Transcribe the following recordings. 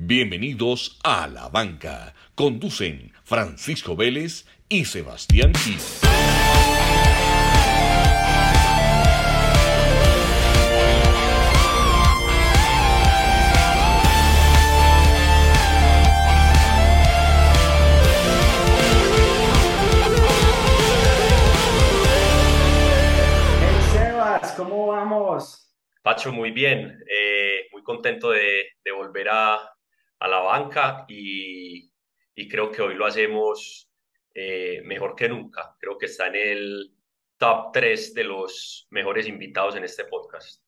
Bienvenidos a La Banca. Conducen Francisco Vélez y Sebastián Gil. ¿cómo vamos? Pacho, muy bien, eh, muy contento de, de volver a, a la banca y, y creo que hoy lo hacemos eh, mejor que nunca. Creo que está en el top 3 de los mejores invitados en este podcast.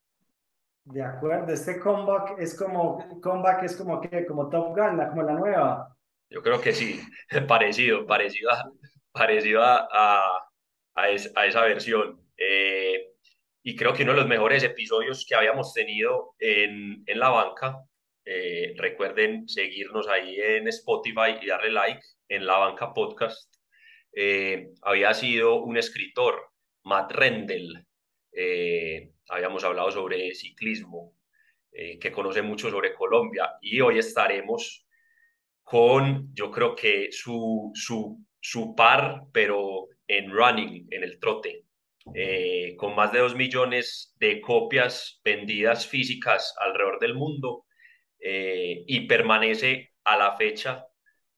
De acuerdo, este comeback es como, comeback es como que, como Top Gun, la- como la nueva. Yo creo que sí, parecido, parecido a, parecido a, a, a es- a esa versión. Eh, y creo que uno de los mejores episodios que habíamos tenido en, en la banca, eh, recuerden seguirnos ahí en Spotify y darle like en la banca podcast, eh, había sido un escritor, Matt Rendell. Eh, habíamos hablado sobre ciclismo, que conoce mucho sobre Colombia y hoy estaremos con, yo creo que su, su, su par, pero en running, en el trote, con más de dos millones de copias vendidas físicas alrededor del mundo eh, y permanece a la fecha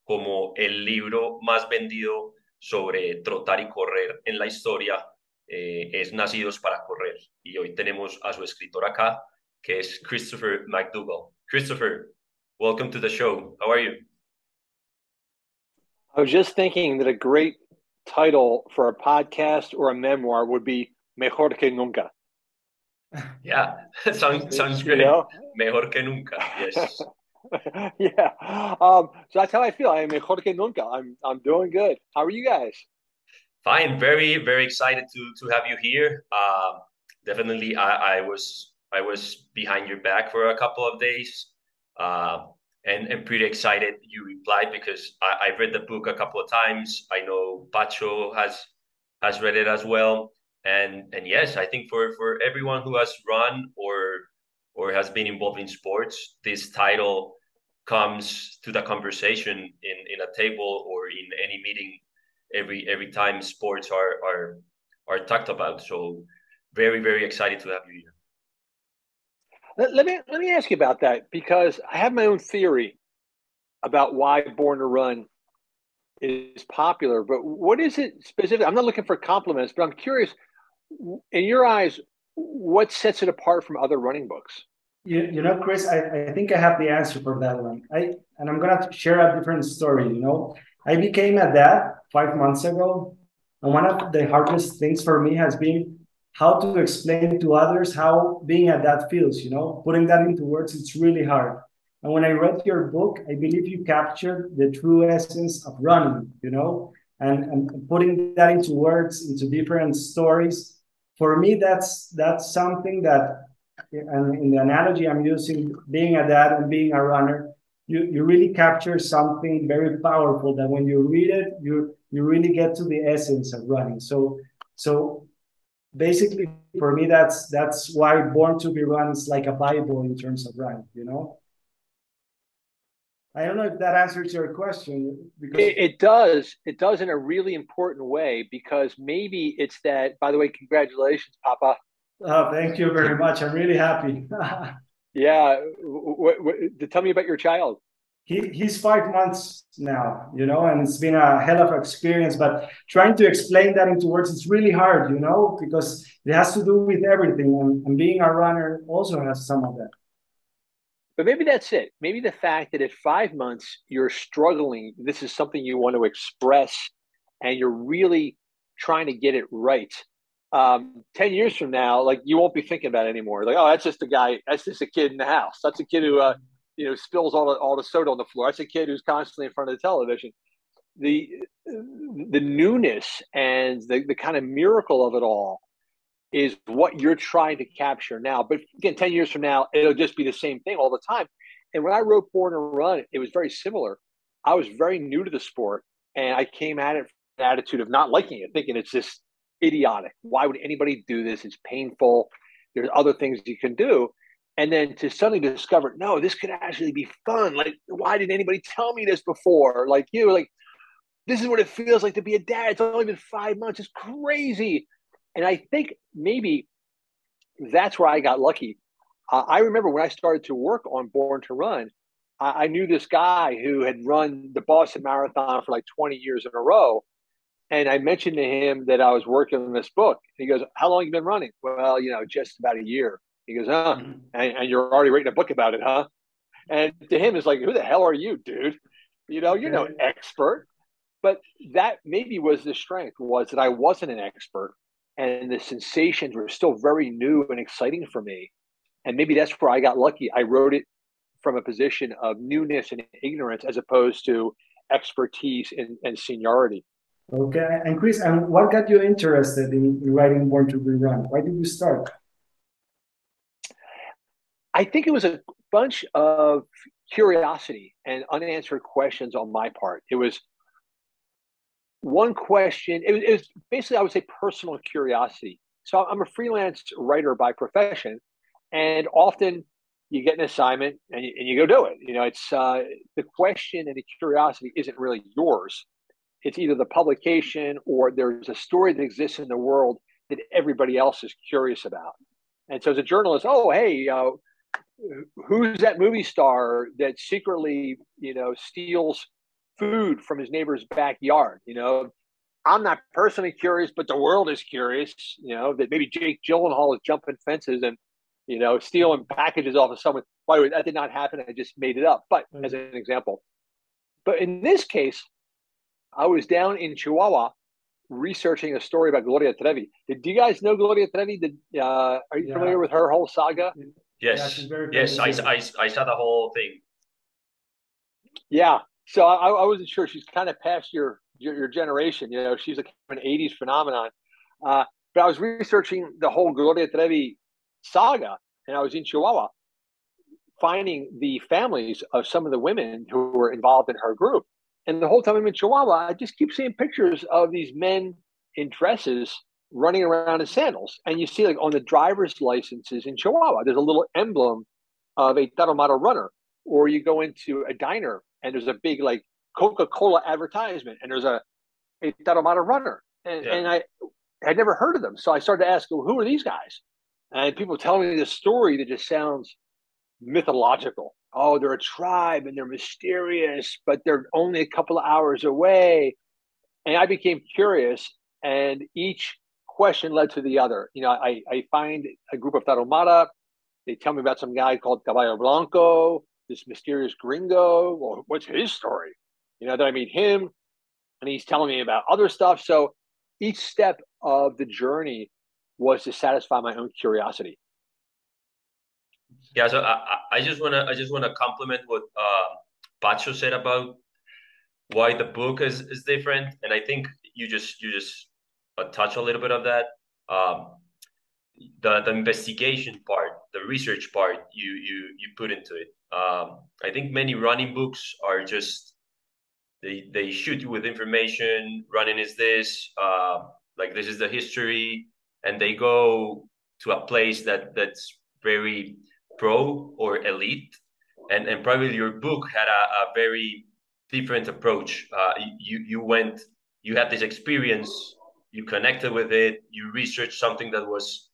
como el libro más vendido sobre trotar y correr en la historia, eh, es Nacidos para Correr. Y hoy tenemos a su escritor acá, que es Christopher McDougall. Christopher, welcome to the show. How are you? I was just thinking that a great title for a podcast or a memoir would be Mejor que Nunca. Yeah, sounds, sounds You great. know? Mejor que nunca. Yes. yeah. Um, so that's how I feel. I am Mejor que Nunca. I'm, I'm doing good. How are you guys? Fine. Very, very excited to to have you here. Uh, definitely, I, I was I was behind your back for a couple of days, uh, and and pretty excited you replied because I, I've read the book a couple of times. I know Pacho has has read it as well, and and yes, I think for for everyone who has run or or has been involved in sports, this title comes to the conversation in in a table or in any meeting every every time sports are are are talked about. So very very excited to have you here. Let, let me let me ask you about that because I have my own theory about why Born to Run is popular. But what is it specific? I'm not looking for compliments, but I'm curious. In your eyes, what sets it apart from other running books? You, you know, Chris, I, I think I have the answer for that one. I and I'm gonna share a different story. You know, I became a dad five months ago, and one of the hardest things for me has been how to explain to others how being a dad feels. You know, putting that into words, it's really hard. And when I read your book, I believe you captured the true essence of running. You know, and and putting that into words, into different stories. For me, that's that's something that and in the analogy I'm using, being a dad and being a runner, you, you really capture something very powerful that when you read it, you you really get to the essence of running. So so basically for me that's that's why Born to be Run is like a Bible in terms of running, you know? I don't know if that answers your question because It, it does. It does in a really important way because maybe it's that. By the way, congratulations, Papa. oh, thank you very much. I'm really happy. Yeah. W- w- w- tell me about your child. he he's five months now, you know, and it's been a hell of an experience. But trying to explain that into words, it's really hard, you know, because it has to do with everything. And, and being a runner also has some of that. But maybe that's it. Maybe the fact that at five months you're struggling, this is something you want to express, and you're really trying to get it right. Um, Ten years from now, like you won't be thinking about it anymore. Like, oh, that's just a guy. That's just a kid in the house. That's a kid who, uh, you know, spills all the all the soda on the floor. That's a kid who's constantly in front of the television. The the newness and the the kind of miracle of it all is what you're trying to capture now. But again, 10 years from now, it'll just be the same thing all the time. And when I wrote Born to Run, it was very similar. I was very new to the sport and I came at it from an attitude of not liking it, thinking it's just idiotic. Why would anybody do this? It's painful. There's other things you can do. and then to suddenly discover, no, this could actually be fun. Like, why didn't anybody tell me this before? Like, you like, this is what it feels like to be a dad. It's only been five months. It's crazy. And I think maybe that's where I got lucky. Uh, I remember when I started to work on Born to Run, I, I knew this guy who had run the Boston Marathon for like 20 years in a row. And I mentioned to him that I was working on this book. He goes, How long you been running? Well, you know, just about a year. He goes, Huh? Mm-hmm. And, and, you're already writing a book about it, huh? And to him, it's like, Who the hell are you, dude? You know, you're no expert. But that maybe was the strength was that I wasn't an expert and the sensations were still very new and exciting for me. And maybe that's where I got lucky. I wrote it from a position of newness and ignorance as opposed to expertise and, and seniority. Okay. And Chris, and what got you interested in, in writing Born to Be Run? Why did you start? I think it was a bunch of curiosity and unanswered questions on my part. It was one question. It was, it was basically, I would say, personal curiosity. So I'm a freelance writer by profession, and often you get an assignment and you, and you go do it. You know, it's uh, the question and the curiosity isn't really yours. It's either the publication or there's a story that exists in the world that everybody else is curious about. And so, as a journalist, oh hey, uh, who's that movie star that secretly, you know, steals food from his neighbor's backyard? You know, I'm not personally curious, but the world is curious. You know that maybe Jake Gyllenhaal is jumping fences and you know, stealing packages off of someone. By the way, that did not happen. I just made it up, but mm-hmm. as an example. But in this case, I was down in Chihuahua researching a story about Gloria Trevi. Did you guys know Gloria Trevi? Did uh, are you yeah. familiar with her whole saga? Yes, yeah, yes, I, I, I saw the whole thing. Yeah, so I, I wasn't sure. She's kind of past your your, your generation. You know, she's a, an '80s phenomenon. Uh, but I was researching the whole Gloria Trevi saga, and I was in Chihuahua finding the families of some of the women who were involved in her group. And the whole time I'm in Chihuahua, I just keep seeing pictures of these men in dresses running around in sandals. And you see, like on the driver's licenses in Chihuahua, there's a little emblem of a Tarahumara runner. Or you go into a diner and there's a big like Coca Cola advertisement and there's a, a Tarahumara runner. And, yeah. and I had never heard of them. So I started to ask, well, who are these guys? And people tell me this story that just sounds mythological. Oh, they're a tribe and they're mysterious, but they're only a couple of hours away. And I became curious, and each question led to the other. You know, I, I find a group of Tarahumara. They tell me about some guy called Caballo Blanco, this mysterious gringo. Well, what's his story? You know, that I meet him, and he's telling me about other stuff. So each step of the journey was to satisfy my own curiosity. Yeah, so I, I just wanna I just wanna compliment what uh, Pacho said about why the book is, is different, and I think you just you just uh, touch a little bit of that. Um, the the investigation part, the research part, you you you put into it. Um, I think many running books are just they they shoot you with information. Running is this, uh, like this is the history and they go to a place that that's very pro or elite and and probably your book had a, a very different approach uh, you you went you had this experience you connected with it you researched something that was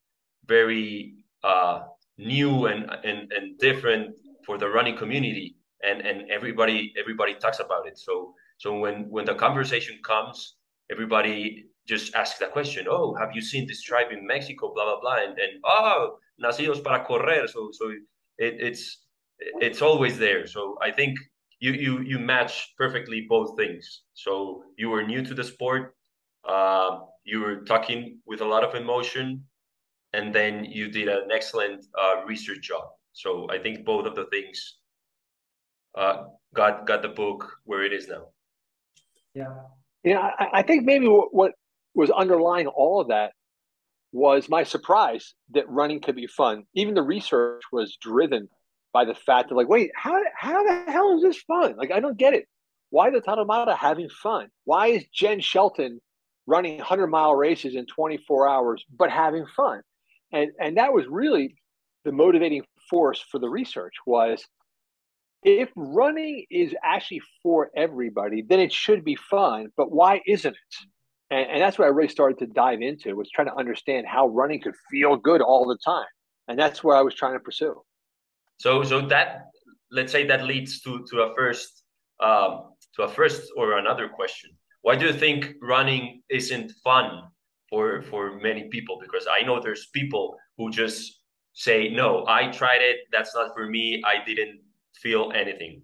very uh, new and, and and different for the running community and and everybody everybody talks about it so so when when the conversation comes everybody just asks the question, oh, have you seen this tribe in Mexico, blah, blah, blah, and, and oh, nacidos para correr. So, so it, it's, it's always there. So I think you, you, you match perfectly both things. So you were new to the sport. Uh, you were talking with a lot of emotion and then you did an excellent uh, research job. So I think both of the things uh, got got the book where it is now. Yeah, yeah. I, I think maybe what, what was underlying all of that was my surprise that running could be fun. Even the research was driven by the fact that, like, wait, how, how the hell is this fun? Like, I don't get it. Why the Tarahumara having fun? Why is Jenn Shelton running 100 mile races in 24 hours but having fun? And, and that was really the motivating force for the research was if running is actually for everybody, then it should be fun. But why isn't it? And, and, that's what I really started to dive into was trying to understand how running could feel good all the time, and that's where I was trying to pursue. So, so that let's say that leads to to a first um, to a first or another question. Why do you think running isn't fun for for many people? Because I know there's people who just say, "No, I tried it. That's not for me. I didn't feel anything."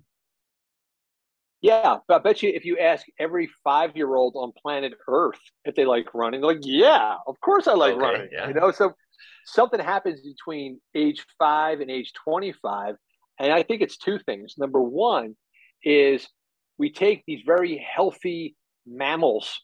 Yeah, but I bet you if you ask every five year old on planet Earth if they like running, they're like, yeah, of course I like okay, running. Yeah. You know, so something happens between age five and age 25. And I think it's two things. Number one is we take these very healthy mammals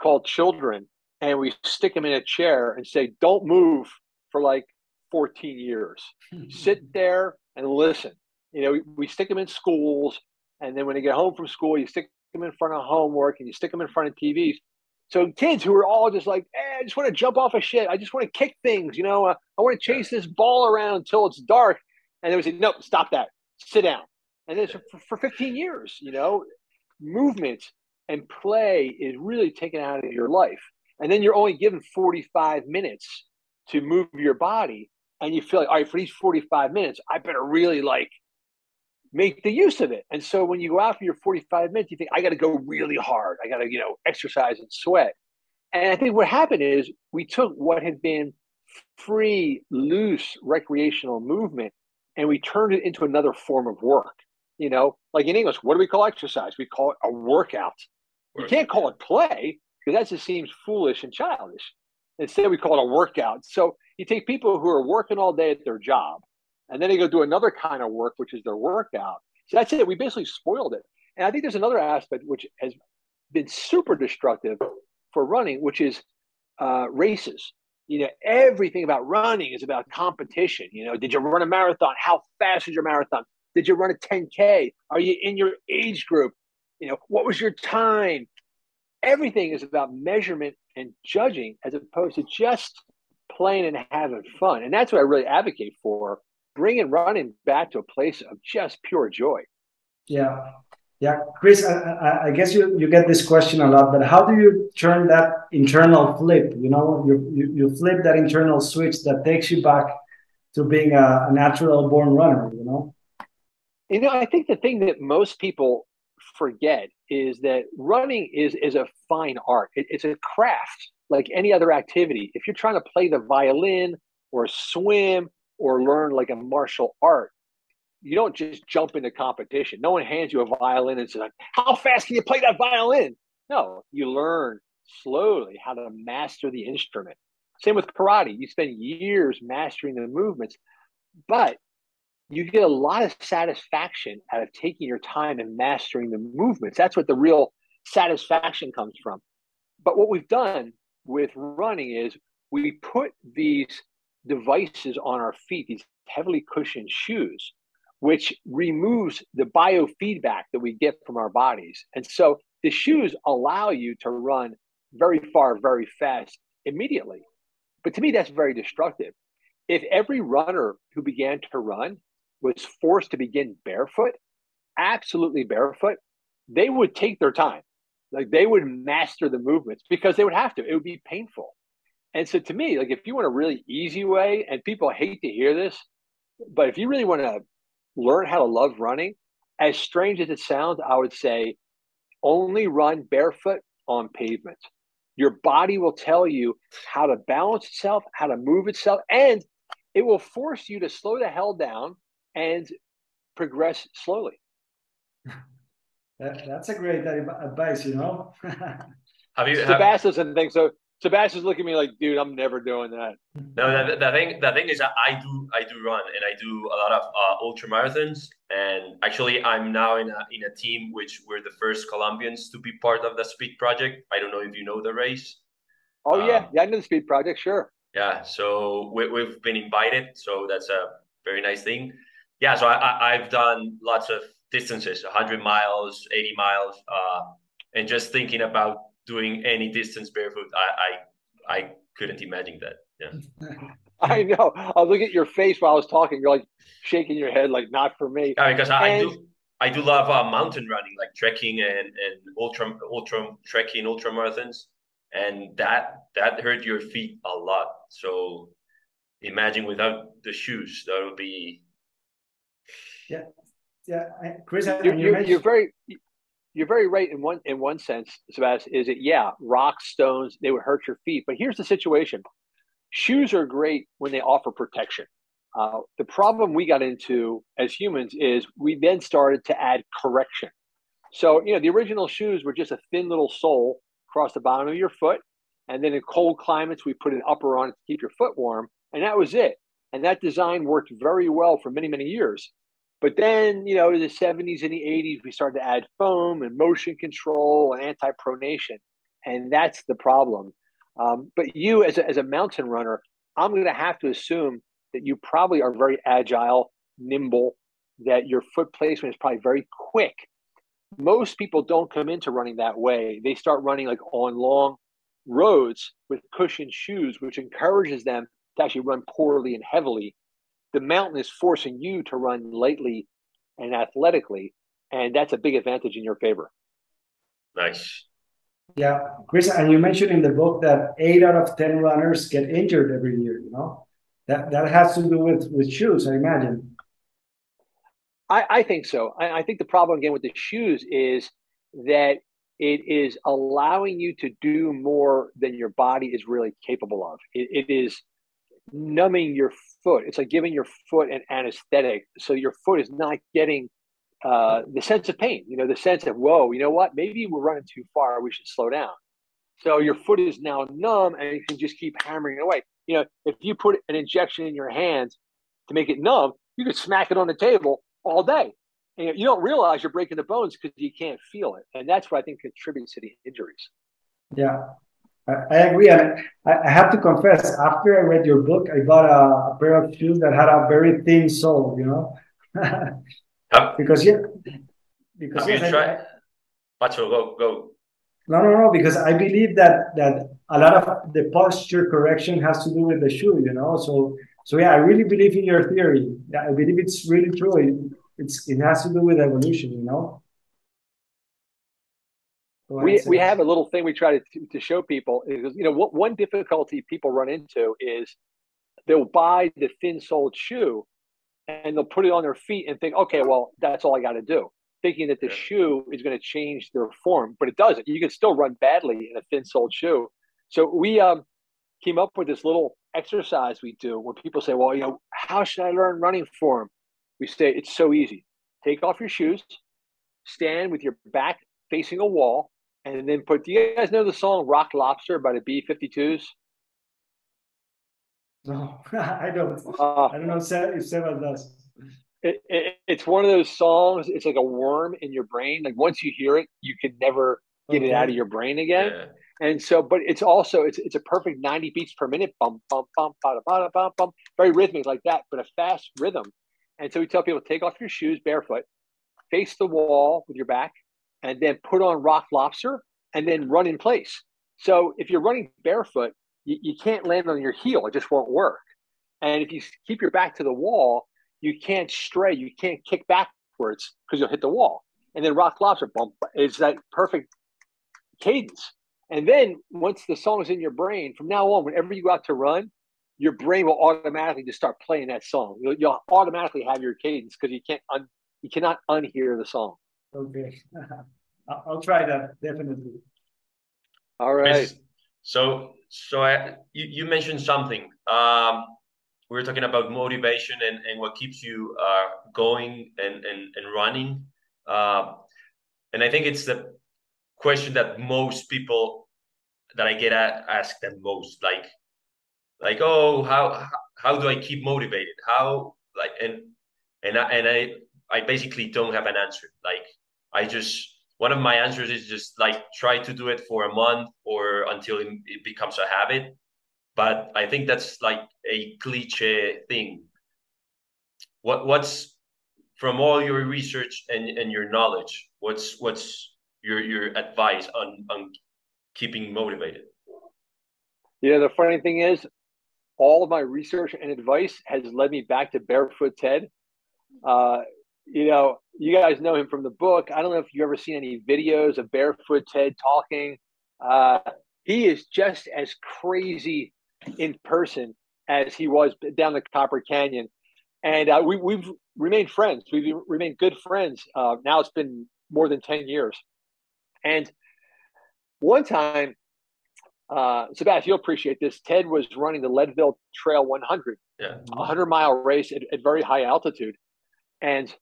called children and we stick them in a chair and say, don't move for like 14 years. Sit there and listen. You know, we, we stick them in schools and then when they get home from school, you stick them in front of homework and you stick them in front of TVs. So kids who are all just like, eh, I just want to jump off a shit. I just want to kick things. You know, uh, I want to chase this ball around until it's dark. And they would say, nope, stop that. Sit down. And then for, for 15 years, you know, movement and play is really taken out of your life. And then you're only given 45 minutes to move your body. And you feel like, all right, for these 45 minutes, I better really like make the use of it. And so when you go out for your 45 minutes, you think, I got to go really hard. I got to, you know, exercise and sweat. And I think what happened is we took what had been free, loose recreational movement and we turned it into another form of work. You know, like in English, what do we call exercise? We call it a workout. You can't call it play because that just seems foolish and childish. Instead, we call it a workout. So you take people who are working all day at their job and then they go do another kind of work, which is their workout. So that's it. We basically spoiled it. And I think there's another aspect which has been super destructive for running, which is uh, races. You know, everything about running is about competition. You know, did you run a marathon? How fast is your marathon? Did you run a 10K? Are you in your age group? You know, what was your time? Everything is about measurement and judging as opposed to just playing and having fun. And that's what I really advocate for bringing running back to a place of just pure joy. Yeah. Yeah, Chris, I, I, guess you, you get this question a lot, but how do you turn that internal flip? You know, you, you, you flip that internal switch that takes you back to being a, a natural born runner, you know? You know, I think the thing that most people forget is that running is, is a fine art. It, it's a craft like any other activity. If you're trying to play the violin or swim or learn like a martial art, you don't just jump into competition. No one hands you a violin and says, How fast can you play that violin? No, you learn slowly how to master the instrument. Same with karate. You spend years mastering the movements, but you get a lot of satisfaction out of taking your time and mastering the movements. That's what the real satisfaction comes from. But what we've done with running is we put these devices on our feet, these heavily cushioned shoes, which removes the biofeedback that we get from our bodies. And so the shoes allow you to run very far, very fast immediately. But to me, that's very destructive. If every runner who began to run was forced to begin barefoot, absolutely barefoot, they would take their time. Like they would master the movements because they would have to. It would be painful. And so to me, like if you want a really easy way, and people hate to hear this, but if you really want to learn how to love running, as strange as it sounds, I would say only run barefoot on pavement. Your body will tell you how to balance itself, how to move itself, and it will force you to slow the hell down and progress slowly. That, that's a great advice, you know. have you? Sebastian doesn't think so. Sebastian's looking at me like, dude, I'm never doing that. No, the, the thing, the thing is that I do, I do run, and I do a lot of uh, ultra marathons. And actually, I'm now in a in a team which we're the first Colombians to be part of the Speed Project. I don't know if you know the race. Oh um, yeah, yeah, I know the Speed Project, sure. Yeah, so we, we've been invited, so that's a very nice thing. Yeah, so I, I've done lots of distances, 100 miles, 80 miles, uh, and just thinking about doing any distance barefoot, I I, I couldn't imagine that. Yeah. I know. I was looking at your face while I was talking. You're like shaking your head, like not for me. Yeah, because I, and, I do. I do love uh, mountain running, like trekking and, and ultra ultra trekking, ultra marathons, and that that hurt your feet a lot. So imagine without the shoes, that would be. Yeah, yeah, Chris, you're, you're, you're very you're very right in one in one sense, Sebastian. Is it yeah, rocks, stones, they would hurt your feet. But here's the situation: shoes are great when they offer protection. Uh, the problem we got into as humans is we then started to add correction. So, you know, the original shoes were just a thin little sole across the bottom of your foot. And then in cold climates, we put an upper on it to keep your foot warm. And that was it. And that design worked very well for many, many years. But then, you know, in the 70s and the 80s, we started to add foam and motion control and anti pronation. And that's the problem. Um, but you, as a, as a mountain runner, I'm going to have to assume that you probably are very agile, nimble, that your foot placement is probably very quick. Most people don't come into running that way. They start running like on long roads with cushioned shoes, which encourages them to actually run poorly and heavily. The mountain is forcing you to run lightly and athletically, and that's a big advantage in your favor. Nice. Yeah, Chris, and you mentioned in the book that eight out of ten runners get injured every year. You know, that that has to do with with shoes, I imagine. I, I think so. I, I think the problem again with the shoes is that it is allowing you to do more than your body is really capable of. it, it is numbing your foot. It's like giving your foot an anesthetic, so your foot is not getting uh, the sense of pain. You know, the sense of whoa, you know what? Maybe we're running too far. We should slow down. So your foot is now numb, and you can just keep hammering away. You know, if you put an injection in your hands to make it numb, you could smack it on the table all day. And you don't realize you're breaking the bones because you can't feel it, and that's what I think contributes to the injuries. Yeah, I, agree, and I, have to confess, after I read your book, I bought a, a pair of shoes that had a very thin sole. You know, because yeah, because have yes, you tried? Pacho, go go. No, no, no, because I believe that that a lot of the posture correction has to do with the shoe. You know, so so yeah, I really believe in your theory. I believe it's really true. It, it's it has to do with evolution. You know we, we have a little thing we try to, to show people is you know what one difficulty people run into is they'll buy the thin soled shoe and they'll put it on their feet and think okay well that's all i got to do thinking that the yeah. shoe is going to change their form but it doesn't. You can still run badly in a thin soled shoe. So we um, came up with this little exercise we do when people say well you know how should i learn running form? We say it's so easy. Take off your shoes stand with your back facing a wall and then put. Do you guys know the song "Rock Lobster" by the B 52s? No, I don't. Uh, I don't know if Seba does. It, it, it's one of those songs. It's like a worm in your brain. Like once you hear it, you can never get okay. it out of your brain again. Yeah. And so, but it's also it's it's a perfect ninety beats per minute. Bum bum bum bum bum bum bum. Very rhythmic like that, but a fast rhythm. And so we tell people take off your shoes barefoot, face the wall with your back, and then put on rock lobster and then run in place. So if you're running barefoot, you, you can't land on your heel. It just won't work. And if you keep your back to the wall, you can't stray. You can't kick backwards because you'll hit the wall. And then rock lobster bump is that perfect cadence. And then once the song is in your brain, from now on, whenever you go out to run, your brain will automatically just start playing that song. You'll, you'll automatically have your cadence because you can't un, you cannot unhear the song. Okay. I'll try that definitely. All right. So, so I, you, you mentioned something. Um, we were talking about motivation and, and what keeps you uh, going and, and, and running. Uh, and I think it's the question that most people that I get at, ask them most, like, like, oh, how how do I keep motivated? How like and and I, and I I basically don't have an answer. Like I just one of my answers is just like try to do it for a month or until it becomes a habit. But I think that's like a cliche thing. What what's from all your research and, and your knowledge, what's what's your your advice on on keeping motivated? Know, the funny thing is, all of my research and advice has led me back to Barefoot Ted. Uh, you know, you guys know him from the book. I don't know if you've ever seen any videos of Barefoot Ted talking. Uh, he is just as crazy in person as he was down the Copper Canyon. And uh, we, we've remained friends. We've remained good friends. Uh, now it's been more than 10 years. And one time, uh, Sebastian, you'll appreciate this. Ted was running the Leadville Trail 100, yeah. 100 mile race at, at very high altitude. And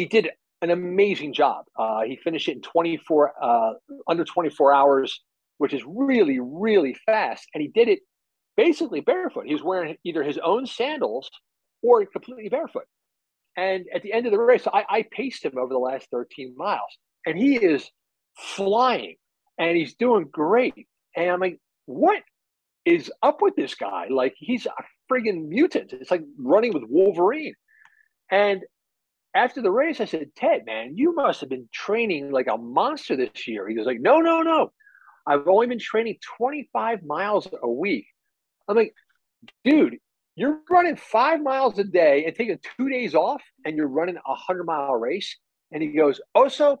he did an amazing job. Uh, he finished it in 24, uh, under 24 hours, which is really, really fast. And he did it basically barefoot. He was wearing either his own sandals or completely barefoot. And at the end of the race, I, I paced him over the last 13 miles, and he is flying and he's doing great. And I'm like, what is up with this guy? Like, he's a friggin' mutant. It's like running with Wolverine. And after the race, I said, Ted, man, you must have been training like a monster this year. He was like, no, no, no. I've only been training 25 miles a week. I'm like, dude, you're running five miles a day and taking two days off and you're running a 100 mile race. And he goes, oh, so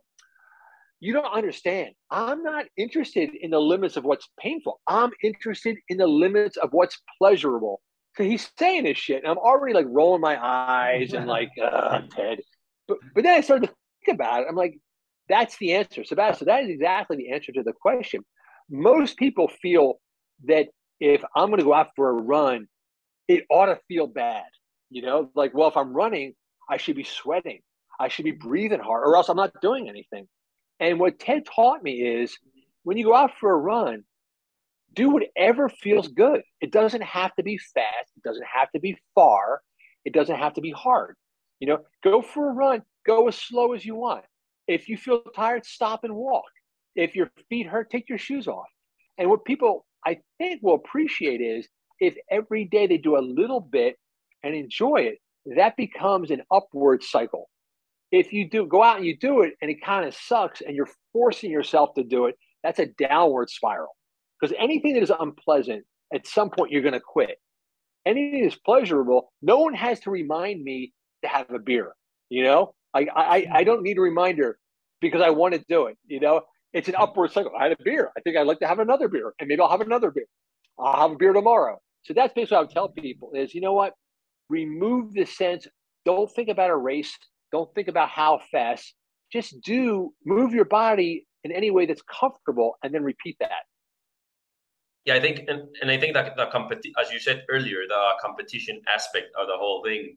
you don't understand. I'm not interested in the limits of what's painful. I'm interested in the limits of what's pleasurable. He's saying this shit, and I'm already like rolling my eyes and like, uh, Ted. But but then I started to think about it. I'm like, that's the answer, Sebastian. That is exactly the answer to the question. Most people feel that if I'm going to go out for a run, it ought to feel bad. You know, like, well, if I'm running, I should be sweating, I should be breathing hard, or else I'm not doing anything. And what Ted taught me is when you go out for a run, do whatever feels good. It doesn't have to be fast. It doesn't have to be far. It doesn't have to be hard. You know, go for a run, go as slow as you want. If you feel tired, stop and walk. If your feet hurt, take your shoes off. And what people I think will appreciate is if every day they do a little bit and enjoy it, that becomes an upward cycle if you do go out and you do it and it kind of sucks and you're forcing yourself to do it, that's a downward spiral. Because anything that is unpleasant, at some point you're going to quit. Anything that's pleasurable, no one has to remind me to have a beer. You know, I I, I don't need a reminder because I want to do it. You know, it's an upward cycle. I had a beer. I think I'd like to have another beer, and maybe I'll have another beer. I'll have a beer tomorrow. So that's basically what I would tell people: is you know what, remove the sense. Don't think about a race don't think about how fast. Just do move your body in any way that's comfortable and then repeat that. Yeah, I think, and, and I think that the competition, as you said earlier, the competition aspect of the whole thing,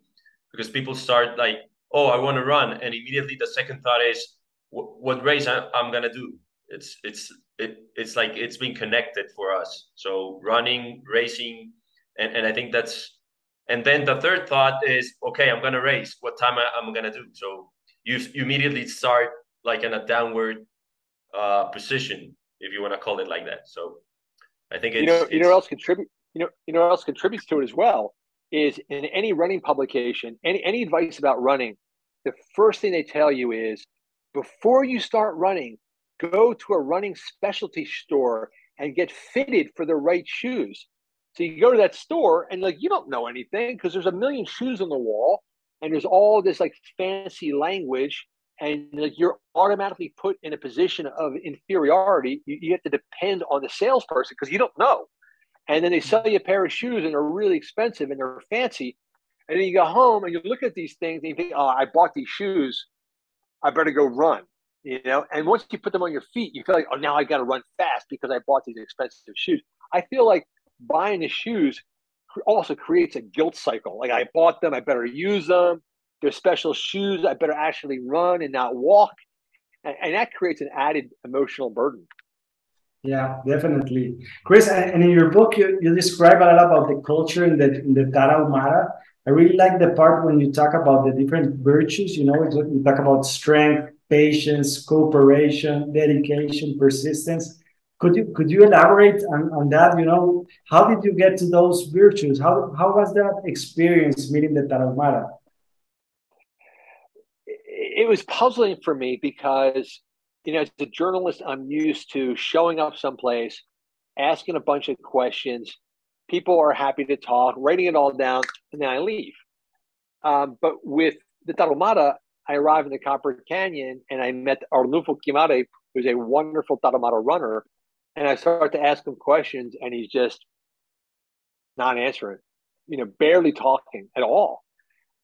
because people start like, oh, I want to run, and immediately the second thought is, what race I, I'm gonna do? It's it's it, it's like it's been connected for us. So running, racing, and, and I think that's and then the third thought is, okay, I'm gonna race. What time I, am gonna do? So you, you immediately start like in a downward uh, position, if you want to call it like that. So I think you know, you know, else contribute. You know, you know, else contributes to it as well is in any running publication, any any advice about running. The first thing they tell you is before you start running, go to a running specialty store and get fitted for the right shoes. So you go to that store and like you don't know anything because there's a million shoes on the wall and there's all this like fancy language and like you're automatically put in a position of inferiority. You, you have to depend on the salesperson because you don't know. And then they hmm. sell you a pair of shoes and they're really expensive and they're fancy. And then you go home and you look at these things and you think, oh, I bought these shoes. I better go run. You know, and once you put them on your feet, you feel like, oh, now I got to run fast because I bought these expensive shoes. I feel like buying the shoes also creates a guilt cycle. Like I bought them, I better use them. They're special shoes. I better actually run and not walk, and, and that creates an added emotional burden. Yeah, definitely, Chris. And in your book, you, you describe a lot about the culture in the in the Tarahumara. I really like the part when you talk about the different virtues. You know, you talk about strength, patience, cooperation, dedication, persistence could you could you elaborate on, on that? You know, how did you get to those virtues? How how was that experience meeting the Tarahumara? It was puzzling for me because, you know, as a journalist, I'm used to showing up someplace, asking a bunch of questions, People are happy to talk, writing it all down, and then I leave. Um, but with the Tarahumara, I arrived in the Copper Canyon and I met Arnulfo Quimare, who's a wonderful Tarahumara runner. And I started to ask him questions, and he's just not answering, you know, barely talking at all.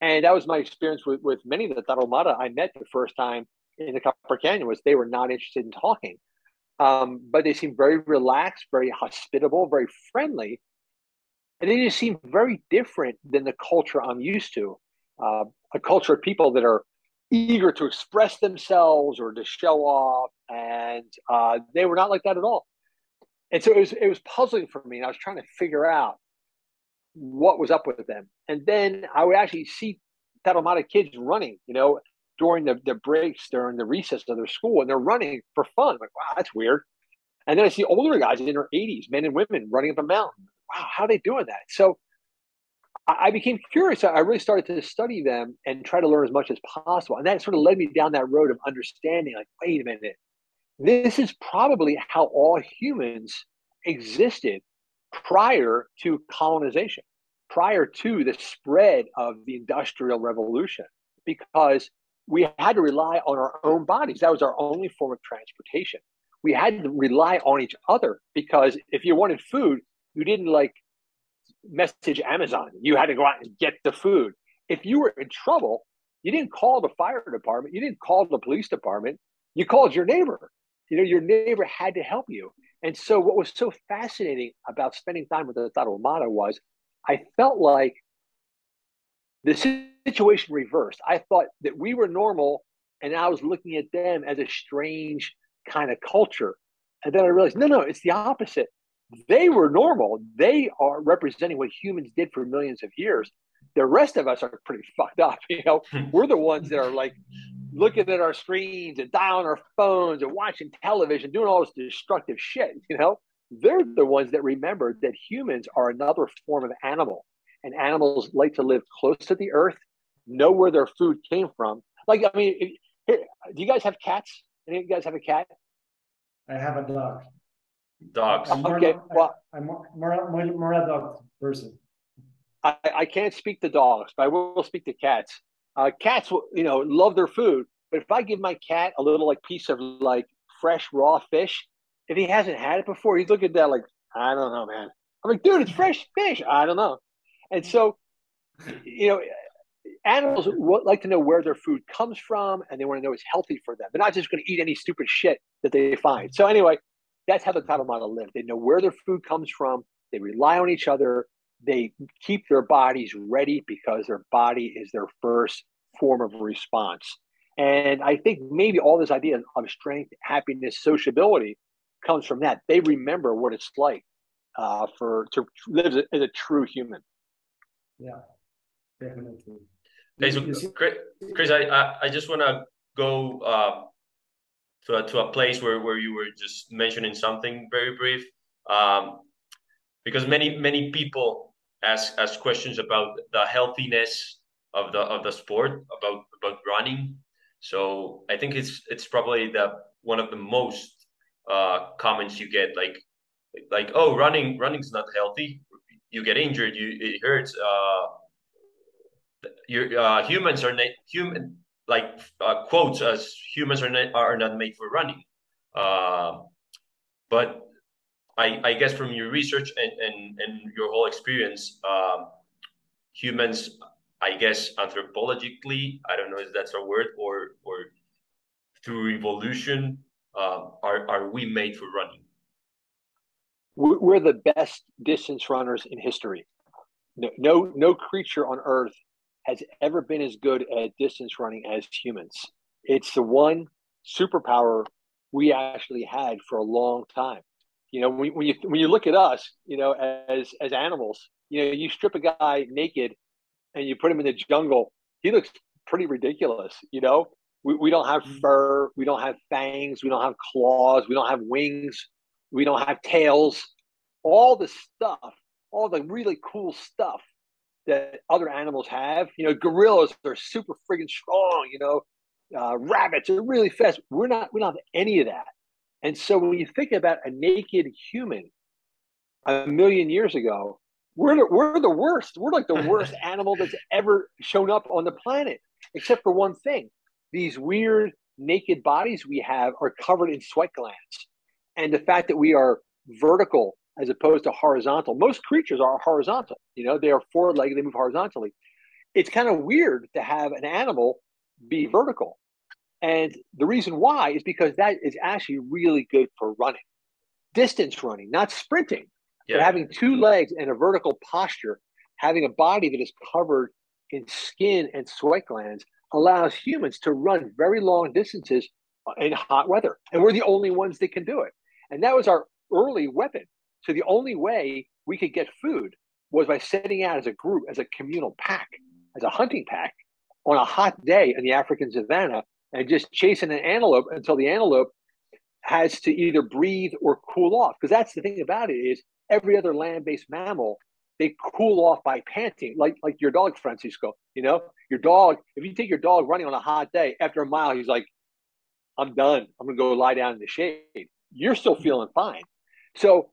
And that was my experience with, with many of the Tarahumara I met the first time in the Copper Canyon was they were not interested in talking. Um, but they seemed very relaxed, very hospitable, very friendly. And they just seemed very different than the culture I'm used to. Uh, a culture of people that are eager to express themselves or to show off. And uh, they were not like that at all. And so it was, it was puzzling for me. And I was trying to figure out what was up with them. And then I would actually see that amount of kids running, you know, during the, the breaks, during the recess of their school, and they're running for fun. Like, wow, that's weird. And then I see older guys in their 80s, men and women, running up a mountain. Wow, how are they doing that? So I became curious. I really started to study them and try to learn as much as possible. And that sort of led me down that road of understanding like, wait a minute, this is probably how all humans existed prior to colonization, prior to the spread of the Industrial Revolution, because we had to rely on our own bodies. That was our only form of transportation. We had to rely on each other because if you wanted food, you didn't like message Amazon. You had to go out and get the food. If you were in trouble, you didn't call the fire department. You didn't call the police department. You called your neighbor. You know, your neighbor had to help you. And so, what was so fascinating about spending time with the Tarahumara was I felt like the situation reversed. I thought that we were normal, and I was looking at them as a strange kind of culture. And then I realized, no, no, it's the opposite. They were normal. They are representing what humans did for millions of years. The rest of us are pretty fucked up. You know, we're the ones that are like looking at our screens and dialing our phones and watching television, doing all this destructive shit, you know, they're the ones that remember that humans are another form of animal and animals like to live close to the earth, know where their food came from. Like, I mean, here, do you guys have cats? Any of you guys have a cat? I have a dog. Dogs. I'm more, Okay, well- I'm more, more, more, more a dog person. I, I can't speak to dogs, but I will speak to cats. Uh, cats, will, you know, love their food. But if I give my cat a little like piece of like fresh raw fish, if he hasn't had it before, he's looking at that like, I don't know, man. I'm like, dude, it's fresh fish. I don't know. And so, you know, animals like to know where their food comes from, and they want to know it's healthy for them. They're not just going to eat any stupid shit that they find. So anyway, that's how the Tarahumara live. They know where their food comes from. They rely on each other. They keep their bodies ready because their body is their first form of response. And I think maybe all this idea of strength, happiness, sociability comes from that. They remember what it's like uh, for to live as a, as a true human. Yeah, definitely. Hey, so Chris, Chris, I, I, I just want to go uh, to a, to a place where, where you were just mentioning something very brief, um, because many many people ask ask questions about the healthiness of the of the sport, about about running. So I think it's it's probably the one of the most uh, comments you get, like like oh running running's not healthy. You get injured, you it hurts. Uh, your uh, humans are not human like uh, quotes as humans are not, are not made for running uh, but I, I guess from your research and, and, and your whole experience um, humans i guess anthropologically i don't know if that's a word or or through evolution uh, are, are we made for running We're we're the best distance runners in history. No, no, no creature on Earth has ever been as good at distance running as humans. It's the one superpower we actually had for a long time. You know, when, when you when you look at us, you know, as as animals, you know, you strip a guy naked and you put him in the jungle, he looks pretty ridiculous. You know, we, we don't have fur, we don't have fangs, we don't have claws, we don't have wings, we don't have tails. All the stuff, all the really cool stuff that other animals have. You know, gorillas are super friggin' strong. You know, uh, rabbits are really fast. We're not. We don't have any of that. And so when you think about a naked human a million years ago, we're the, we're the worst. We're like the worst animal that's ever shown up on the planet, except for one thing: these weird naked bodies we have are covered in sweat glands, and the fact that we are vertical as opposed to horizontal. Most creatures are horizontal. You know, they are forward-legged; they move horizontally. It's kind of weird to have an animal be hmm. vertical, and the reason why is because that is actually really good for running, distance running, not sprinting yeah. But having two legs and a vertical posture, having a body that is covered in skin and sweat glands allows humans to run very long distances in hot weather. And we're the only ones that can do it. And that was our early weapon. So the only way we could get food was by setting out as a group, as a communal pack, as a hunting pack on a hot day in the African savannah and just chasing an antelope until the antelope has to either breathe or cool off. Because that's the thing about it is every other land-based mammal, they cool off by panting, like like your dog, Francisco. You know, your dog. If you take your dog running on a hot day, after a mile, he's like, "I'm done. I'm gonna go lie down in the shade." You're still feeling fine. So,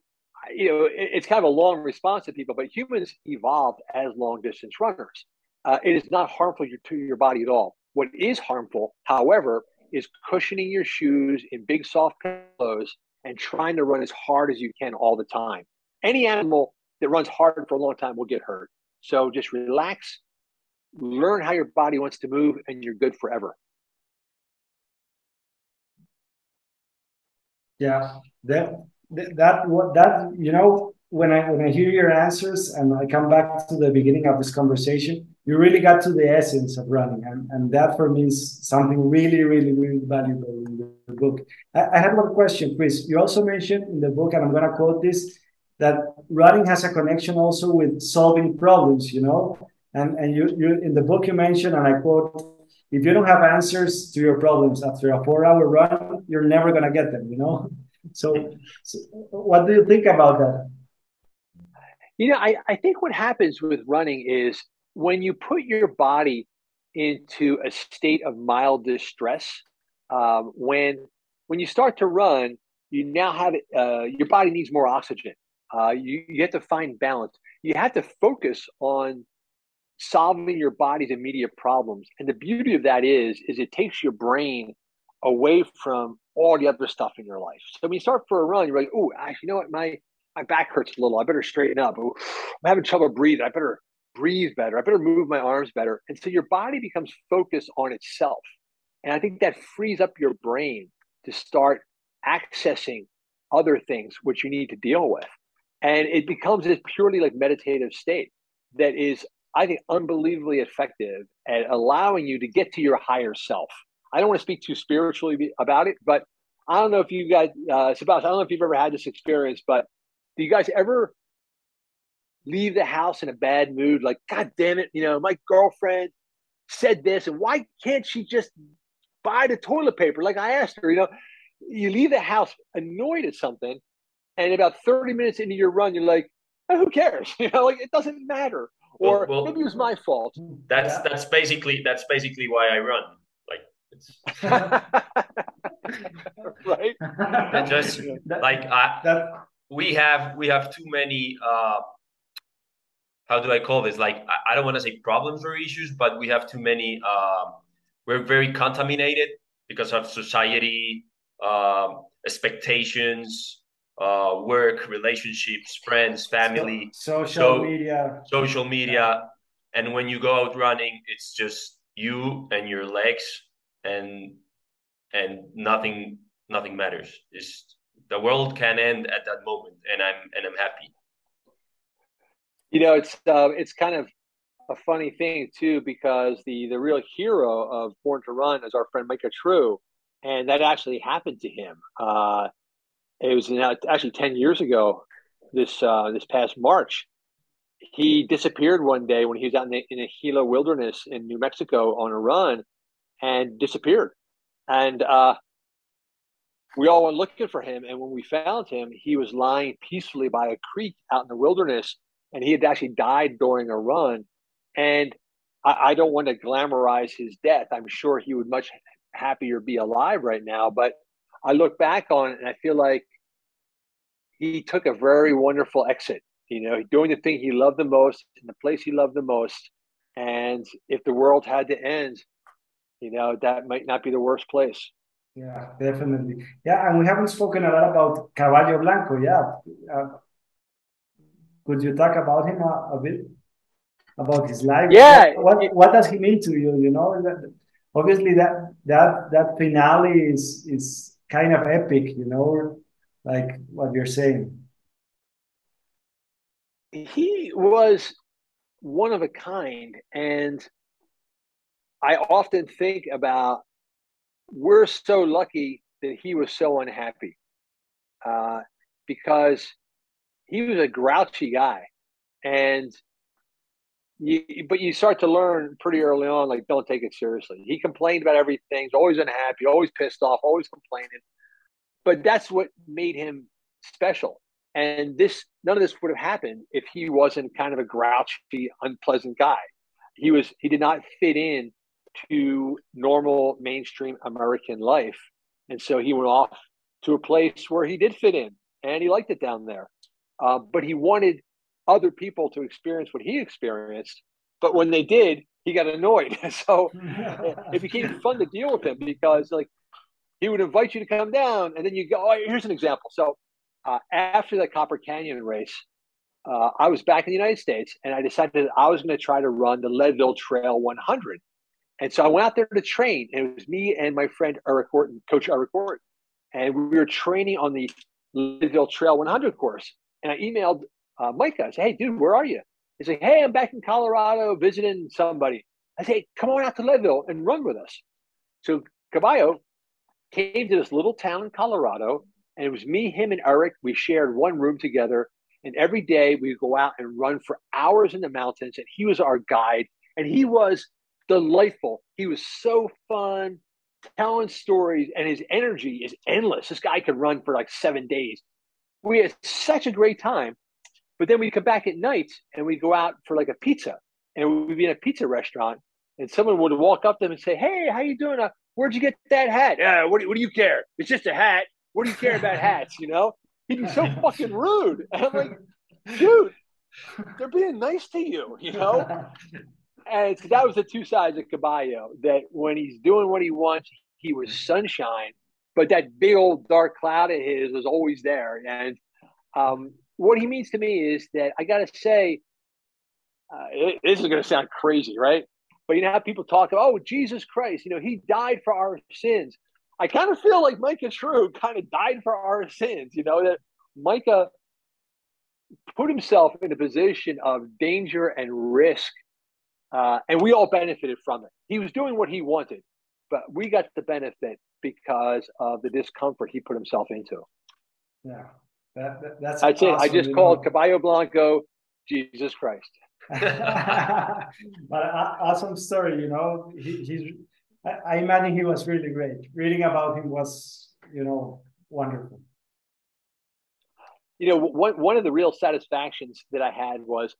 you know, it, it's kind of a long response to people, but humans evolved as long-distance runners. Uh, it is not harmful to your body at all. What is harmful, however, is cushioning your shoes in big soft pillows and trying to run as hard as you can all the time any animal that runs hard for a long time will get hurt. So just relax, learn how your body wants to move, and you're good forever. Yeah, that that what that you know when I when I hear your answers and I come back to the beginning of this conversation, you really got to the essence of running, and and that for me is something really really really valuable in the book. I, I have one question, Chris. You also mentioned in the book, and I'm gonna quote this that running has a connection also with solving problems, you know. And and you you in the book you mentioned, and I quote, if you don't have answers to your problems after a four-hour run, you're never gonna get them, you know. So, so what do you think about that? You know, I, I think what happens with running is when you put your body into a state of mild distress, um, when when you start to run, you now have uh, your body needs more oxygen. Uh, you, you have to find balance. You have to focus on solving your body's immediate problems. And the beauty of that is, is it takes your brain away from all the other stuff in your life. So when you start for a run, you're like, oh, you know what? My my back hurts a little. I better straighten up. I'm having trouble breathing. I better breathe better. I better move my arms better. And so your body becomes focused on itself. And I think that frees up your brain to start accessing other things which you need to deal with and it becomes this purely like meditative state that is i think unbelievably effective at allowing you to get to your higher self. I don't want to speak too spiritually about it but i don't know if you guys uh sebastian i don't know if you've ever had this experience but do you guys ever leave the house in a bad mood like god damn it you know my girlfriend said this and why can't she just buy the toilet paper? Like i asked her you know you leave the house annoyed at something and about 30 minutes into your run, you're like, oh, who cares? You know, like it doesn't matter. Or well, well, maybe it was my fault. That's yeah. that's basically that's basically why I run. Like it's right. And just like I, that, we have we have too many uh how do I call this? Like I, I don't want to say problems or issues, but we have too many uh, we're very contaminated because of society, uh, expectations, uh, work, relationships, friends, family, social so, media, social media, and when you go out running, it's just you and your legs, and and nothing nothing matters. It's the world can end at that moment, and I'm and I'm happy. You know, it's uh, it's kind of a funny thing too because the the real hero of Born to Run is our friend Micah True, and that actually happened to him. Uh, it was now actually 10 years ago this uh, this past March. He disappeared one day when he was out in the, in the Gila wilderness in New Mexico on a run and disappeared. And uh, we all went looking for him. And when we found him, he was lying peacefully by a creek out in the wilderness. And he had actually died during a run. And I, I don't want to glamorize his death. I'm sure he would much happier be alive right now. But I look back on it and I feel like he took a very wonderful exit you know, doing the thing he loved the most in the place he loved the most. And if the world had to end, you know, that might not be the worst place. Yeah, definitely. Yeah, and we haven't spoken a lot about Caballo Blanco. Yeah. Uh, could you talk about him a, a, bit? About his life? Yeah. What, what, what does he mean to you? You know, obviously that that that finale is is kind of epic. You know, like what you're saying. He was one of a kind, and I often think about we're so lucky that he was so unhappy uh, because he was a grouchy guy and you, but you start to learn pretty early on like don't take it seriously. He complained about everything. Always unhappy always pissed off always complaining. But that's what made him special. And this none of this would have happened if he wasn't kind of a grouchy unpleasant guy. He was he did not fit in to normal mainstream American life. And so he went off to a place where he did fit in and he liked it down there. Uh, but he wanted other people to experience what he experienced. But when they did, he got annoyed. so it became fun to deal with him because, like, he would invite you to come down, and then you go, oh, here's an example. So uh, after the Copper Canyon race, uh, I was back in the United States, and I decided I was going to try to run the Leadville Trail 100. And so I went out there to train, and it was me and my friend Eric Orton, Coach Eric Orton, and we were training on the Leadville Trail 100 course. And I emailed uh, Micah. I said, "Hey, dude, where are you?" He's like, "Hey, I'm back in Colorado visiting somebody." I said, hey, "Come on out to Leadville and run with us." So Caballo came to this little town in Colorado, and it was me, him, and Eric. We shared one room together, and every day we go out and run for hours in the mountains. And he was our guide, and he was delightful. He was so fun, telling stories, and his energy is endless. This guy could run for like seven days. We had such a great time. But then we'd come back at night and we'd go out for like a pizza, and we'd be in a pizza restaurant, and someone would walk up to them and say, "Hey, how you doing? Uh, where'd you get that hat? Uh, what, do, what do you care? It's just a hat. What do you care about hats? You know?" He'd be so fucking rude. And I'm like, dude, they're being nice to you, you know? and that was the two sides of Caballo. That when he's doing what he wants, he was sunshine, but that big old dark cloud of his was always there. And um, what he means to me is that I got to say, uh, it, this is going to sound crazy, right? But you know how people talk about, oh, Jesus Christ, you know, he died for our sins. I kind of feel like Micah True kind of died for our sins, you know, that Micah put himself in a position of danger and risk uh, and we all benefited from it. He was doing what he wanted, but we got the benefit because of the discomfort he put himself into. Yeah, that, that, that's. That's awesome, it. I just called. Caballo Blanco Jesus Christ. but uh, awesome story, you know. He, he's. I, I imagine he was really great. Reading about him was, you know, wonderful. You know, one one of the real satisfactions that I had was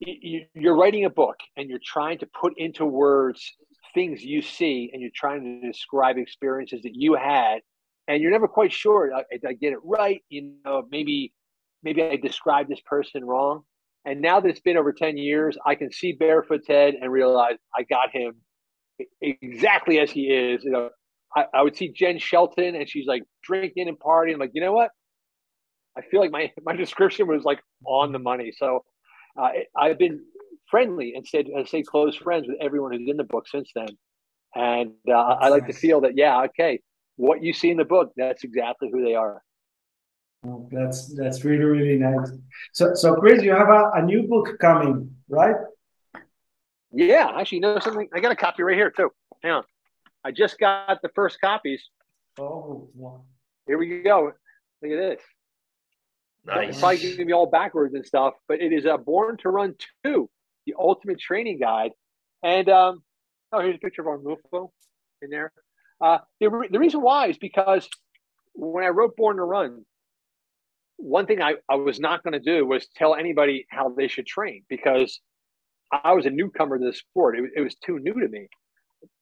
you're writing a book and you're trying to put into words things you see and you're trying to describe experiences that you had and you're never quite sure did i get it right? You know maybe maybe i described this person wrong. And now that it's been over 10 years i can see barefoot ted and realize i got him exactly as he is. You know I, I would see Jenn Shelton and she's like drinking and partying. I'm like you know what? I feel like my my description was like on the money. So uh, I've been friendly and stayed, and stayed close friends with everyone who's in the book since then. And uh, I like nice. to feel that, yeah, okay, what you see in the book, that's exactly who they are. Oh, that's that's really really nice. So so Chris, you have a, a new book coming, right? Yeah, actually, you know something? I got a copy right here too. Hang on, I just got the first copies. Oh, wow. here we go. Look at this. Nice. It's probably going to be all backwards and stuff, but it is a Born to Run 2, the ultimate training guide. And um, oh, here's a picture of Arnulfo in there. Uh, the, the reason why is because when I wrote Born to Run, one thing I, I was not going to do was tell anybody how they should train because I was a newcomer to the sport. It, it was too new to me.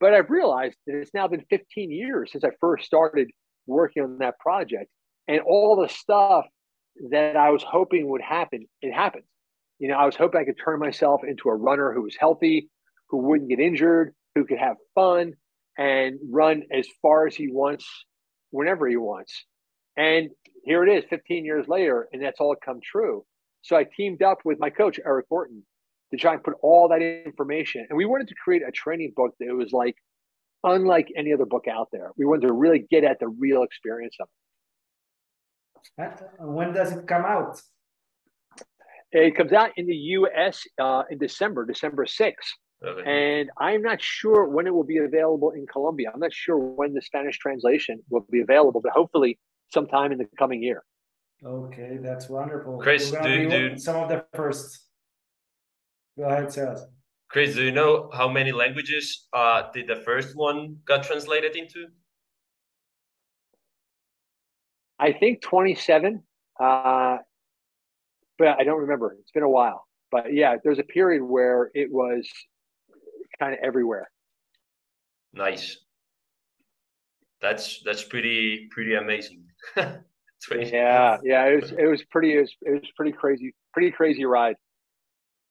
But I've realized that it's now been 15 years since I first started working on that project. And all the stuff that I was hoping would happen, it happened. You know, I was hoping I could turn myself into a runner who was healthy, who wouldn't get injured, who could have fun and run as far as he wants, whenever he wants. And here it is 15 years later, and that's all come true. So I teamed up with my coach, Eric Orton, to try and put all that information. And we wanted to create a training book that was like unlike any other book out there. We wanted to really get at the real experience of it. When does it come out? It comes out in the US uh, in December, December 6th. Okay. And I'm not sure when it will be available in Colombia. I'm not sure when the Spanish translation will be available, but hopefully sometime in the coming year. Okay, that's wonderful. Chris, do, do some of the first. Go ahead, Sales. Chris, do you know how many languages uh, did the first one got translated into? I think 27, uh, but I don't remember. It's been a while. But yeah, there's a period where it was kind of everywhere. Nice. That's that's pretty pretty amazing. yeah, yeah, it was it was pretty it was, it was pretty crazy, pretty crazy ride.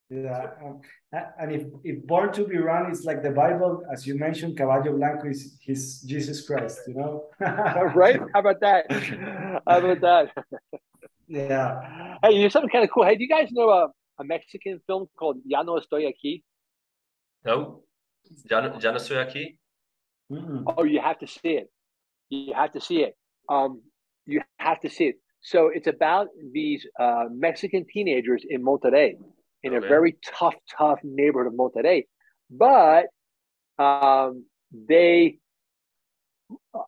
Yeah, um, and if, if Born to be Run is like the Bible, as you mentioned, Caballo Blanco is his Jesus Christ, you know? right? How about that? How about that? yeah. Hey, you know something kind of cool. Hey, do you guys know a, a Mexican film called Ya no estoy aquí? No, ya no, ya no estoy aquí. Mm-mm. Oh, you have to see it. You have to see it. Um, you have to see it. So it's about these uh, Mexican teenagers in Monterrey in okay. a very tough, tough neighborhood of Monterrey. But um, they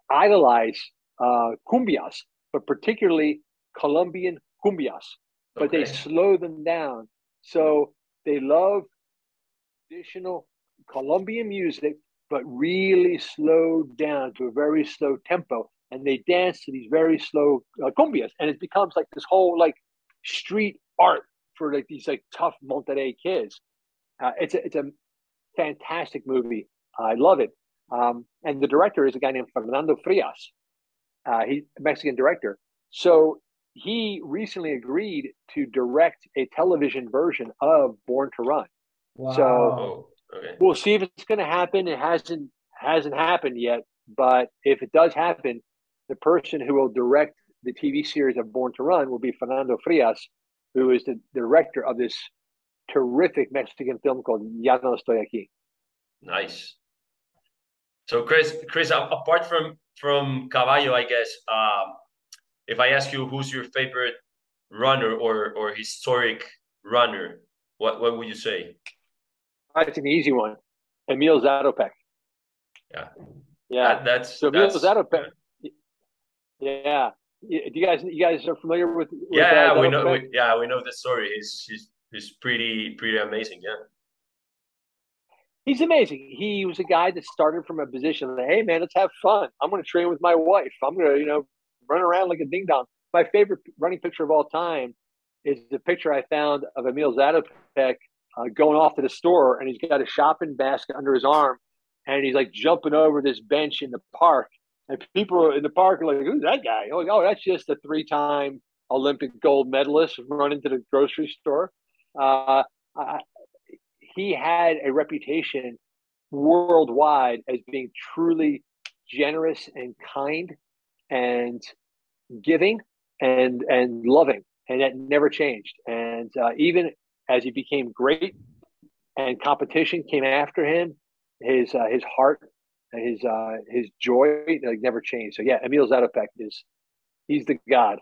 idolize uh, cumbias, but particularly Colombian cumbias. But okay. they slow them down. So they love traditional Colombian music, but really slowed down to a very slow tempo. And they dance to these very slow uh, cumbias. And it becomes like this whole like street art for like these like tough Monterrey kids. Uh, it's a, it's a fantastic movie. I love it. Um, and the director is a guy named Fernando Frias. Uh, he's a Mexican director. So he recently agreed to direct a television version of Born to Run. Wow. So oh, okay. we'll see if it's going to happen. It hasn't hasn't happened yet, but if it does happen, the person who will direct the TV series of Born to Run will be Fernando Frias, who is the director of this terrific Mexican film called Ya no estoy aquí. Nice. So, Chris, Chris, apart from from Caballo, I guess, um, if I ask you who's your favorite runner or or historic runner, what what would you say? That's an easy one. Emil Zatopek. Yeah. Yeah. That, that's so Emil Zatopek. Yeah do you guys you guys are familiar with, with yeah uh, we know we, yeah we know the story he's he's he's pretty pretty amazing yeah he's amazing he was a guy that started from a position that hey man let's have fun i'm going to train with my wife i'm going to you know run around like a ding dong my favorite running picture of all time is the picture i found of emil zatopek uh, going off to the store and he's got a shopping basket under his arm and he's like jumping over this bench in the park and people in the park are like, "Who's that guy?" Like, "Oh, that's just a three-time Olympic gold medalist running to the grocery store." Uh, he had a reputation worldwide as being truly generous and kind and giving and and loving, and that never changed. And uh, even as he became great and competition came after him, his uh, his heart his uh, his joy like never changed. So yeah, Emil Zatopek is he's the god.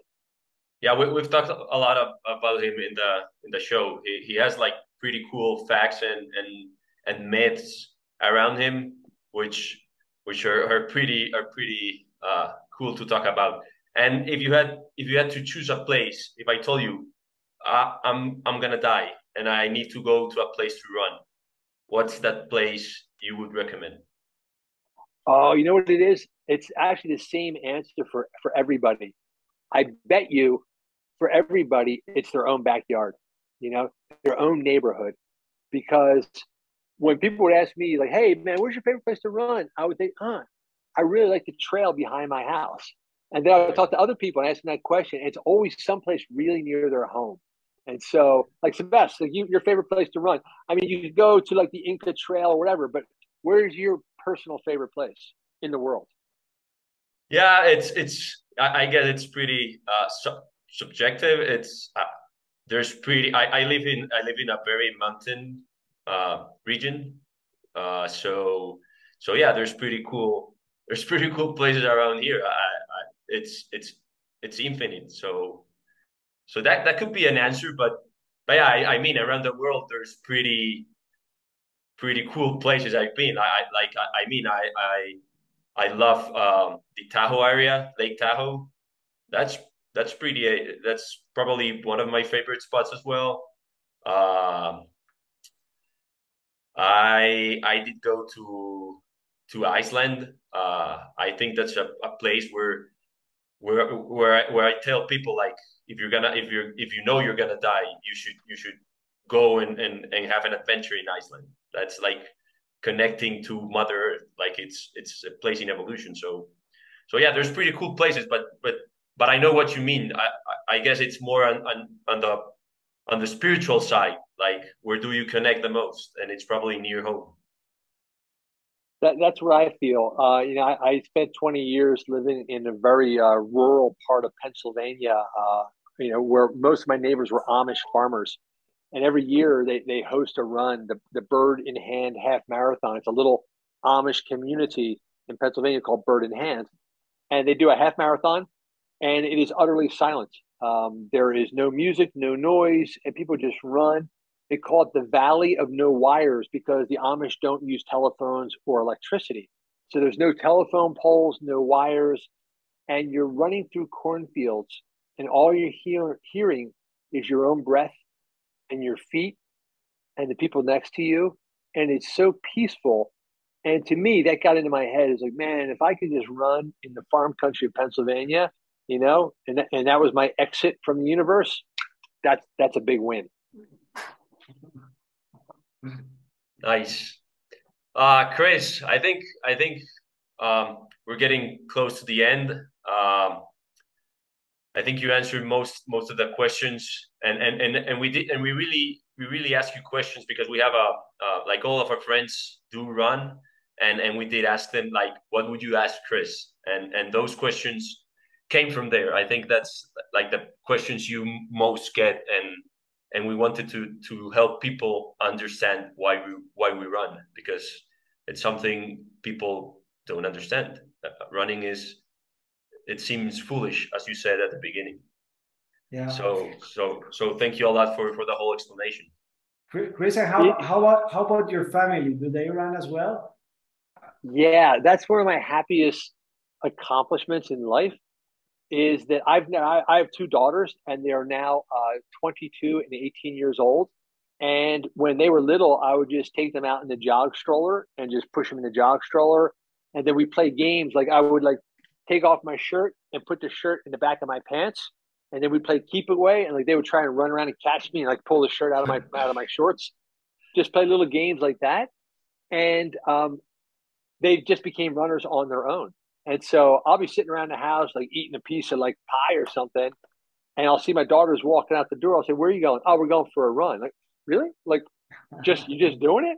Yeah, we, we've talked a lot of, about him in the in the show. He, he has like pretty cool facts and and and myths around him, which which are, are pretty are pretty uh, cool to talk about. And if you had if you had to choose a place, if I told you uh, I'm I'm gonna die and I need to go to a place to run, what's that place you would recommend? Oh, you know what it is? It's actually the same answer for, for everybody. I bet you for everybody, it's their own backyard, you know, their own neighborhood. Because when people would ask me, like, hey, man, where's your favorite place to run? I would think, huh, I really like the trail behind my house. And then I would talk to other people and ask them that question. It's always someplace really near their home. And so, like Sebastian, like you, your favorite place to run. I mean, you could go to like the Inca Trail or whatever, but where's your personal favorite place in the world? Yeah, it's it's. I, I guess it's pretty uh, su- subjective. It's uh, there's pretty. I, I live in I live in a very mountain uh, region, uh, so so yeah, there's pretty cool. There's pretty cool places around here. I, I, it's it's it's infinite. So so that that could be an answer, but but yeah, I, I mean around the world there's pretty pretty cool places I've been. I, I like I, I, mean I I I love um, the Tahoe area, Lake Tahoe. That's that's pretty. That's probably one of my favorite spots as well. Um, I I did go to to Iceland. Uh, I think that's a, a place where where where where I tell people like if you're gonna if you're if you know you're gonna die, you should you should go and and, and have an adventure in Iceland. That's like connecting to Mother Earth. Like it's it's a place in evolution. So so yeah, there's pretty cool places, but but but I know what you mean. I I guess it's more on on, on the on the spiritual side. Like where do you connect the most? And it's probably near home. That, that's what I feel. Uh, you know, I, I, spent 20 years living in a very uh, rural part of Pennsylvania, uh, you know, where most of my neighbors were Amish farmers. And every year they, they host a run, the, the Bird in Hand Half Marathon. It's a little Amish community in Pennsylvania called Bird in Hand. And they do a half marathon, and it is utterly silent. Um, there is no music, no noise, and people just run. They call it the Valley of No Wires because the Amish don't use telephones or electricity. So there's no telephone poles, no wires, and you're running through cornfields and all you're hear, hearing is your own breath and your feet and the people next to you and it's so peaceful. And to me that got into my head. Is like man if i could just run in the farm country of pennsylvania you know and, and that was my exit from the universe that's that's a big win. Nice. Uh chris i think i think um we're getting close to the end. Um I think you answered most most of the questions, and and and and we did, and we really we really ask you questions because we have a uh, like all of our friends do run, and and we did ask them like, what would you ask Chris? And and those questions came from there. I think that's like the questions you most get, and and we wanted to to help people understand why we why we run because it's something people don't understand. Uh, running is it seems foolish, as you said at the beginning. Yeah. So so so thank you a lot for for the whole explanation. Chris, how how about how about your family? Do they run as well? Yeah, that's one of my happiest accomplishments in life. Is that I've now I have two daughters and they are now uh, 22 and 18 years old. And when they were little, I would just take them out in the jog stroller and just push them in the jog stroller. And then we play games. Like I would like take off my shirt and put the shirt in the back of my pants. And then we play keep away, and like they would try and run around and catch me and like pull the shirt out of my out of my shorts. Just play little games like that, and um, they just became runners on their own. And so I'll be sitting around the house like eating a piece of like pie or something, and I'll see my daughters walking out the door. I'll say, "Where are you going?" "Oh, we're going for a run." Like, really? Like, just you just doing it?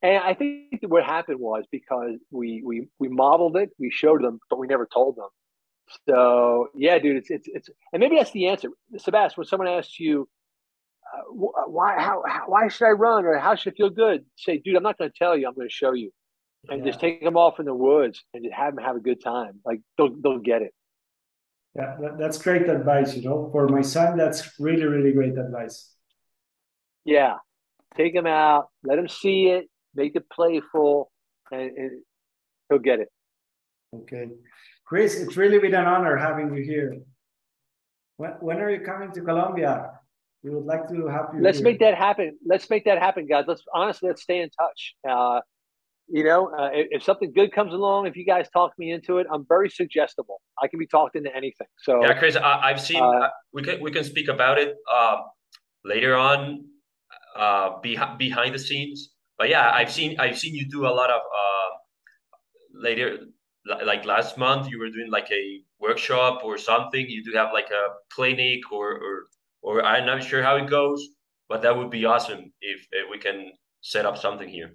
And I think what happened was because we we we modeled it, we showed them, but we never told them. So yeah, dude, it's it's it's, and maybe that's the answer, Sebastian. When someone asks you, uh, why how, how, why should I run or how should I feel good? Say, dude, I'm not going to tell you. I'm going to show you, and yeah. just take them off in the woods and just have them have a good time. Like they'll they'll get it. Yeah, that, that's great advice. You know, for my son, that's really really great advice. Yeah, take him out, let him see it, make it playful, and, and he'll get it. Okay. Chris, it's really been an honor having you here. When, when are you coming to Colombia? We would like to have you. Let's here. make that happen. Let's make that happen, guys. Let's honestly let's stay in touch. Uh, you know, uh, if, if, something good comes along, if you guys talk me into it, I'm very suggestible. I can be talked into anything. So yeah, Chris, I, have seen. Uh, we can we can speak about it uh, later on, uh, behind behind the scenes but yeah, I've seen I've seen you do a lot of uh, later like last month you were doing like a workshop or something. You do have like a clinic or or or I'm not sure how it goes, but that would be awesome if, if we can set up something here.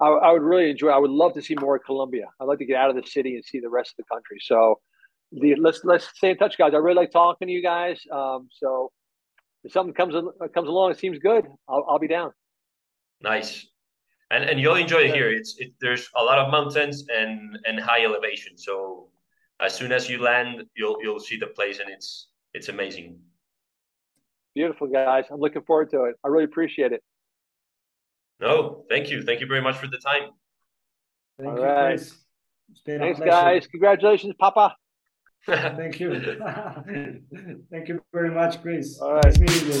I, I, would really enjoy. I would love to see more of Colombia. I'd like to get out of the city and see the rest of the country. So, the, let's let's stay in touch, guys. I really like talking to you guys. Um, so, if something comes comes along, it seems good. I'll, I'll be down. Nice, and and you'll enjoy it here. It's it, there's a lot of mountains and and high elevation. So, as soon as you land, you'll you'll see the place, and it's it's amazing. Beautiful, guys. I'm looking forward to it. I really appreciate it. No, thank you. Thank you very much for the time. Thank All you, right. Thanks, guys. Congratulations, Papa. Thank you. Thank you very much, Chris. All right. Nice meeting you.